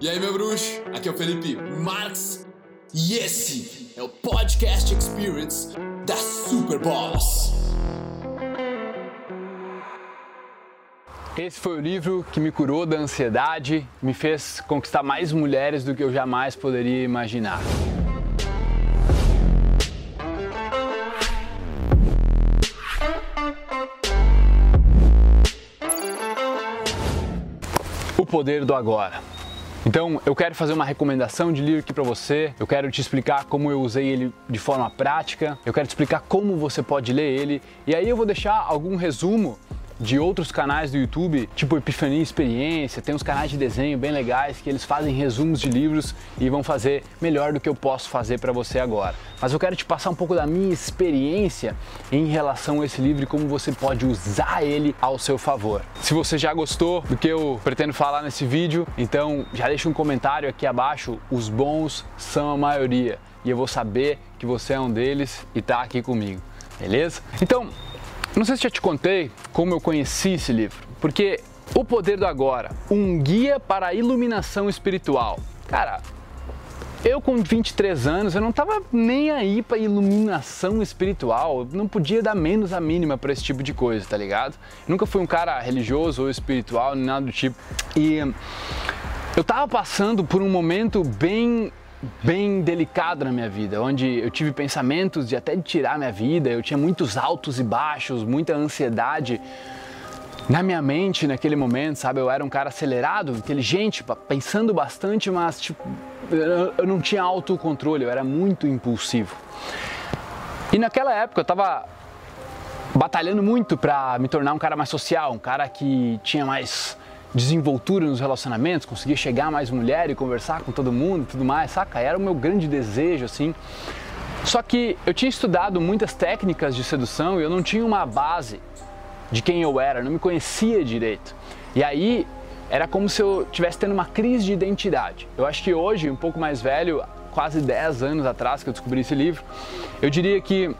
E aí, meu bruxo? Aqui é o Felipe Marx e esse é o Podcast Experience da Super Boss. Esse foi o livro que me curou da ansiedade, me fez conquistar mais mulheres do que eu jamais poderia imaginar. O poder do agora. Então, eu quero fazer uma recomendação de livro aqui para você. Eu quero te explicar como eu usei ele de forma prática. Eu quero te explicar como você pode ler ele. E aí eu vou deixar algum resumo de outros canais do YouTube, tipo Epifania Experiência, tem uns canais de desenho bem legais que eles fazem resumos de livros e vão fazer melhor do que eu posso fazer para você agora. Mas eu quero te passar um pouco da minha experiência em relação a esse livro e como você pode usar ele ao seu favor. Se você já gostou do que eu pretendo falar nesse vídeo, então já deixa um comentário aqui abaixo, os bons são a maioria e eu vou saber que você é um deles e está aqui comigo. Beleza? Então, não sei se já te contei como eu conheci esse livro, porque O Poder do Agora, um guia para a iluminação espiritual. Cara, eu com 23 anos, eu não tava nem aí para iluminação espiritual, não podia dar menos a mínima para esse tipo de coisa, tá ligado? Nunca fui um cara religioso ou espiritual, nem nada do tipo. E eu tava passando por um momento bem bem delicado na minha vida, onde eu tive pensamentos de até tirar minha vida, eu tinha muitos altos e baixos, muita ansiedade na minha mente naquele momento, sabe? Eu era um cara acelerado, inteligente, pensando bastante, mas tipo, eu não tinha autocontrole, eu era muito impulsivo. E naquela época eu tava batalhando muito para me tornar um cara mais social, um cara que tinha mais desenvoltura nos relacionamentos, conseguir chegar mais mulher e conversar com todo mundo e tudo mais, saca? Era o meu grande desejo, assim. Só que eu tinha estudado muitas técnicas de sedução e eu não tinha uma base de quem eu era, não me conhecia direito. E aí era como se eu estivesse tendo uma crise de identidade. Eu acho que hoje, um pouco mais velho, quase 10 anos atrás que eu descobri esse livro, eu diria que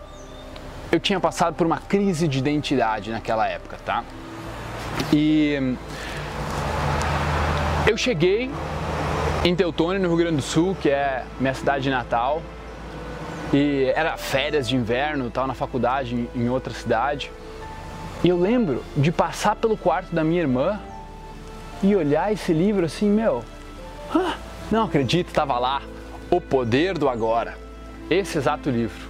eu tinha passado por uma crise de identidade naquela época, tá? E eu cheguei em Teutônia, no Rio Grande do Sul, que é minha cidade natal, e era férias de inverno, tal na faculdade em outra cidade. E eu lembro de passar pelo quarto da minha irmã e olhar esse livro assim, meu, não acredito, estava lá, O Poder do Agora, esse exato livro.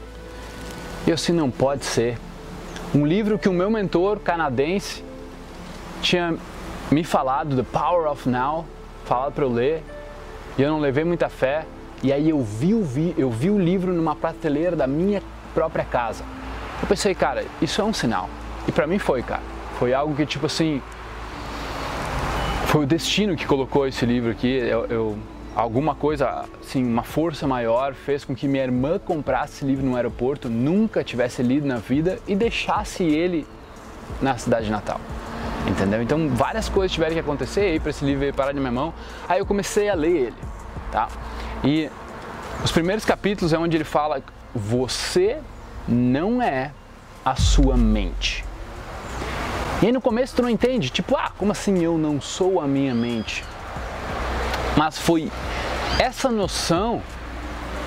Eu assim, não pode ser. Um livro que o meu mentor canadense tinha me falado The Power of Now, falado para eu ler, e eu não levei muita fé. E aí eu vi, o vi, eu vi o livro numa prateleira da minha própria casa. Eu pensei, cara, isso é um sinal. E para mim foi, cara. Foi algo que tipo assim, foi o destino que colocou esse livro aqui. Eu, eu, alguma coisa, assim, uma força maior fez com que minha irmã comprasse esse livro no aeroporto, nunca tivesse lido na vida e deixasse ele na cidade natal entendeu? Então várias coisas tiveram que acontecer aí para esse livro parar de minha mão. Aí eu comecei a ler ele, tá? E os primeiros capítulos é onde ele fala: você não é a sua mente. E aí no começo tu não entende, tipo, ah, como assim eu não sou a minha mente? Mas foi essa noção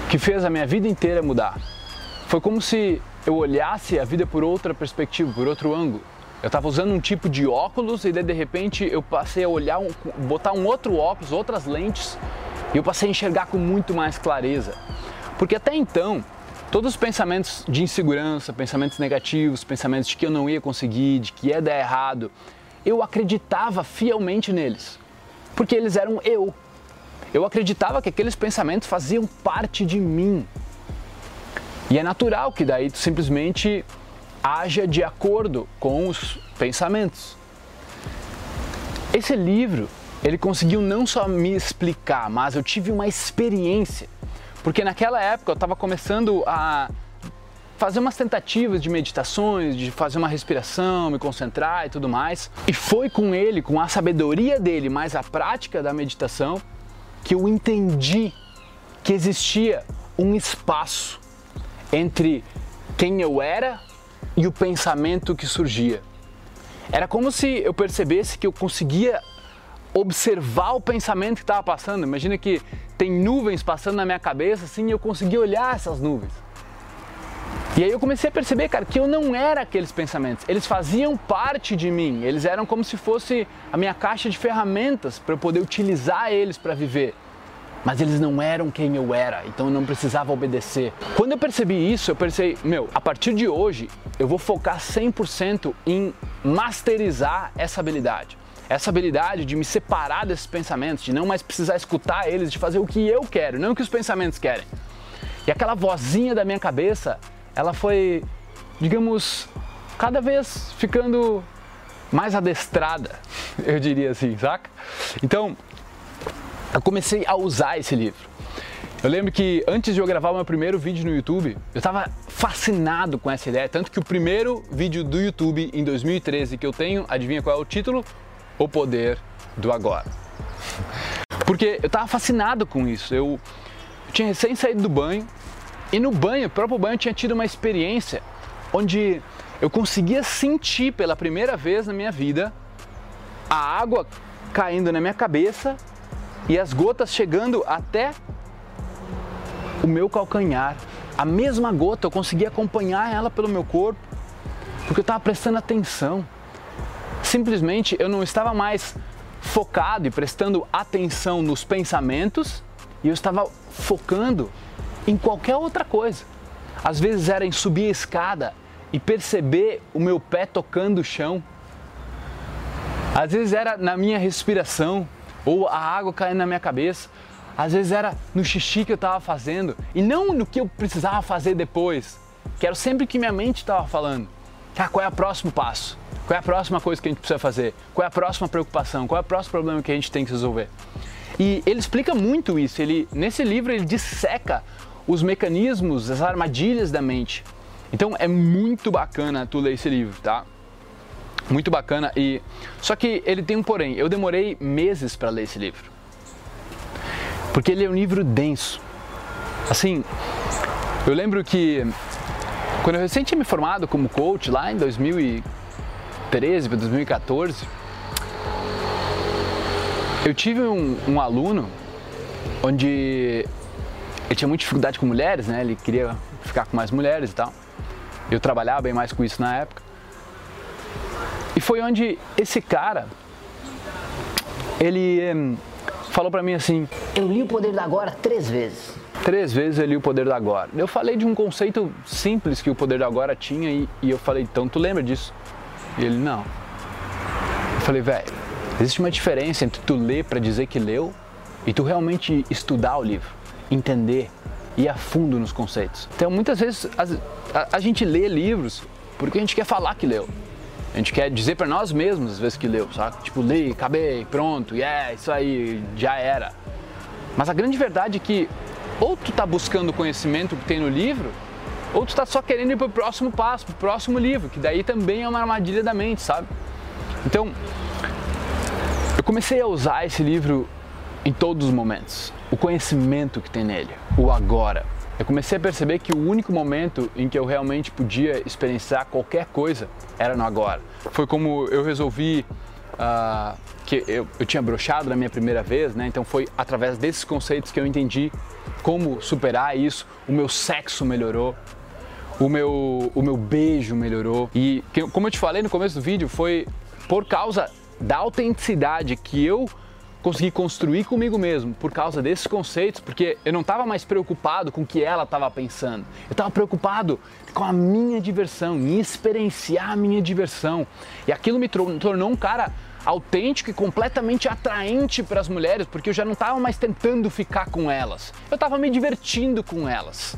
que fez a minha vida inteira mudar. Foi como se eu olhasse a vida por outra perspectiva, por outro ângulo. Eu estava usando um tipo de óculos e daí, de repente eu passei a olhar, um, botar um outro óculos, outras lentes e eu passei a enxergar com muito mais clareza. Porque até então, todos os pensamentos de insegurança, pensamentos negativos, pensamentos de que eu não ia conseguir, de que ia dar errado, eu acreditava fielmente neles. Porque eles eram eu. Eu acreditava que aqueles pensamentos faziam parte de mim. E é natural que daí tu simplesmente haja de acordo com os pensamentos. Esse livro, ele conseguiu não só me explicar, mas eu tive uma experiência. Porque naquela época eu estava começando a fazer umas tentativas de meditações, de fazer uma respiração, me concentrar e tudo mais. E foi com ele, com a sabedoria dele, mais a prática da meditação, que eu entendi que existia um espaço entre quem eu era e o pensamento que surgia. Era como se eu percebesse que eu conseguia observar o pensamento que estava passando. Imagina que tem nuvens passando na minha cabeça, assim, e eu consegui olhar essas nuvens. E aí eu comecei a perceber, cara, que eu não era aqueles pensamentos. Eles faziam parte de mim. Eles eram como se fosse a minha caixa de ferramentas para eu poder utilizar eles para viver. Mas eles não eram quem eu era, então eu não precisava obedecer. Quando eu percebi isso, eu pensei, meu, a partir de hoje eu vou focar 100% em masterizar essa habilidade. Essa habilidade de me separar desses pensamentos, de não mais precisar escutar eles, de fazer o que eu quero, não o que os pensamentos querem. E aquela vozinha da minha cabeça ela foi, digamos, cada vez ficando mais adestrada, eu diria assim, saca? Então, eu comecei a usar esse livro. Eu lembro que antes de eu gravar o meu primeiro vídeo no YouTube, eu estava fascinado com essa ideia, tanto que o primeiro vídeo do YouTube em 2013 que eu tenho, adivinha qual é o título? O Poder do Agora. Porque eu estava fascinado com isso. Eu, eu tinha recém saído do banho, e no banho, o próprio banho, eu tinha tido uma experiência onde eu conseguia sentir pela primeira vez na minha vida a água caindo na minha cabeça e as gotas chegando até o meu calcanhar. A mesma gota, eu conseguia acompanhar ela pelo meu corpo, porque eu estava prestando atenção. Simplesmente eu não estava mais focado e prestando atenção nos pensamentos, e eu estava focando em qualquer outra coisa. Às vezes era em subir a escada e perceber o meu pé tocando o chão. Às vezes era na minha respiração ou a água caindo na minha cabeça. Às vezes era no xixi que eu estava fazendo e não no que eu precisava fazer depois. Que era sempre que minha mente estava falando. Ah, qual é o próximo passo? Qual é a próxima coisa que a gente precisa fazer? Qual é a próxima preocupação? Qual é o próximo problema que a gente tem que resolver? E ele explica muito isso. Ele, nesse livro ele disseca os mecanismos, as armadilhas da mente. Então é muito bacana tu ler esse livro, tá? Muito bacana e só que ele tem um porém. Eu demorei meses para ler esse livro. Porque ele é um livro denso. Assim, eu lembro que quando eu tinha me formado como coach lá em 2013 para 2014, eu tive um, um aluno onde ele tinha muita dificuldade com mulheres, né? Ele queria ficar com mais mulheres e tal. Eu trabalhava bem mais com isso na época. E foi onde esse cara, ele hum, falou para mim assim: Eu li o Poder da Agora três vezes. Três vezes eu li o Poder da Agora. Eu falei de um conceito simples que o Poder da Agora tinha e, e eu falei: Então tu lembra disso? E ele: Não. Eu falei: Velho, existe uma diferença entre tu ler para dizer que leu e tu realmente estudar o livro entender, ir a fundo nos conceitos. Então, muitas vezes a, a, a gente lê livros porque a gente quer falar que leu. A gente quer dizer para nós mesmos às vezes que leu, sabe? Tipo, li, acabei, pronto, yeah, isso aí, já era. Mas a grande verdade é que ou tu tá buscando o conhecimento que tem no livro, ou tu tá só querendo ir pro próximo passo, pro próximo livro, que daí também é uma armadilha da mente, sabe? Então, eu comecei a usar esse livro em todos os momentos o conhecimento que tem nele, o agora. Eu comecei a perceber que o único momento em que eu realmente podia experienciar qualquer coisa era no agora. Foi como eu resolvi uh, que eu, eu tinha brochado na minha primeira vez, né? Então foi através desses conceitos que eu entendi como superar isso. O meu sexo melhorou, o meu, o meu beijo melhorou. E como eu te falei no começo do vídeo, foi por causa da autenticidade que eu consegui construir comigo mesmo por causa desses conceitos, porque eu não estava mais preocupado com o que ela estava pensando. Eu estava preocupado com a minha diversão, em experienciar a minha diversão. E aquilo me tornou um cara autêntico e completamente atraente para as mulheres, porque eu já não estava mais tentando ficar com elas. Eu estava me divertindo com elas.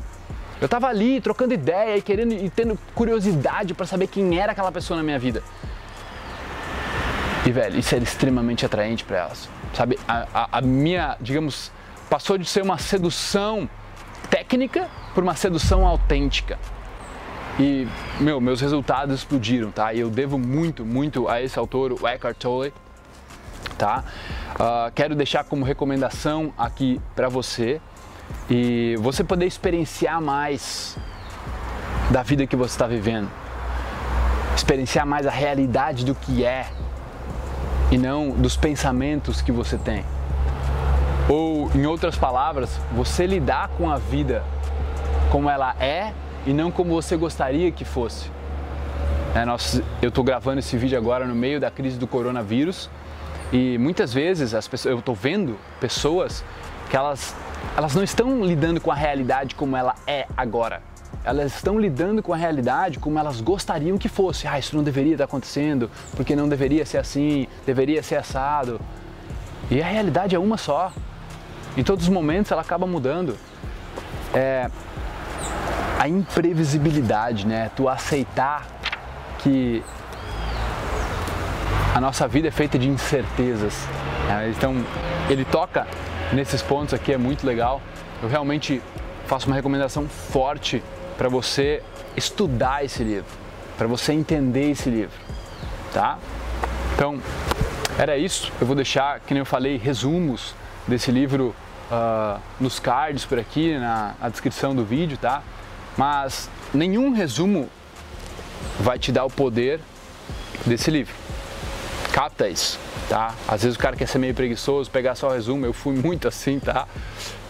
Eu estava ali trocando ideia e querendo e tendo curiosidade para saber quem era aquela pessoa na minha vida. E velho, isso era extremamente atraente para elas. Sabe, a, a, a, minha, digamos, passou de ser uma sedução técnica por uma sedução autêntica. E, meu, meus resultados explodiram, tá? E eu devo muito, muito a esse autor, o Eckhart Tolle, tá? Uh, quero deixar como recomendação aqui para você e você poder experienciar mais da vida que você está vivendo, experienciar mais a realidade do que é e não dos pensamentos que você tem. Ou, em outras palavras, você lidar com a vida como ela é e não como você gostaria que fosse. É, nós, eu estou gravando esse vídeo agora no meio da crise do coronavírus e muitas vezes as pessoas, eu estou vendo pessoas que elas, elas não estão lidando com a realidade como ela é agora. Elas estão lidando com a realidade como elas gostariam que fosse. Ah, isso não deveria estar acontecendo, porque não deveria ser assim, deveria ser assado. E a realidade é uma só. Em todos os momentos ela acaba mudando. É, a imprevisibilidade, né? Tu aceitar que a nossa vida é feita de incertezas. Né? Então, ele toca nesses pontos aqui, é muito legal. Eu realmente faço uma recomendação forte para você estudar esse livro, para você entender esse livro, tá? Então, era isso. Eu vou deixar, que nem eu falei, resumos desse livro uh, nos cards por aqui, na, na descrição do vídeo, tá? Mas nenhum resumo vai te dar o poder desse livro. Capta isso, tá? Às vezes o cara quer ser meio preguiçoso, pegar só o resumo, eu fui muito assim, tá?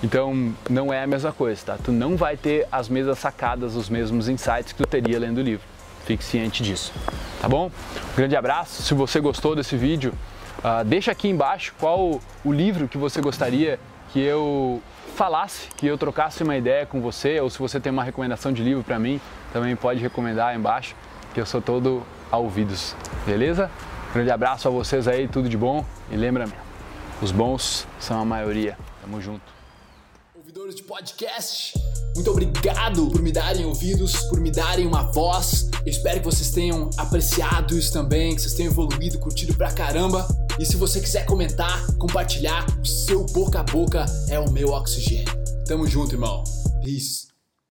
Então não é a mesma coisa, tá? Tu não vai ter as mesmas sacadas, os mesmos insights que tu teria lendo o livro. Fique ciente disso, tá bom? Um grande abraço. Se você gostou desse vídeo, uh, deixa aqui embaixo qual o livro que você gostaria que eu falasse, que eu trocasse uma ideia com você, ou se você tem uma recomendação de livro para mim, também pode recomendar aí embaixo, que eu sou todo a ouvidos, beleza? Grande abraço a vocês aí, tudo de bom e lembra-me, os bons são a maioria. Tamo junto. Ouvidores de podcast, muito obrigado por me darem ouvidos, por me darem uma voz. Eu espero que vocês tenham apreciado isso também, que vocês tenham evoluído, curtido pra caramba. E se você quiser comentar, compartilhar, o seu boca a boca é o meu oxigênio. Tamo junto, irmão. Peace.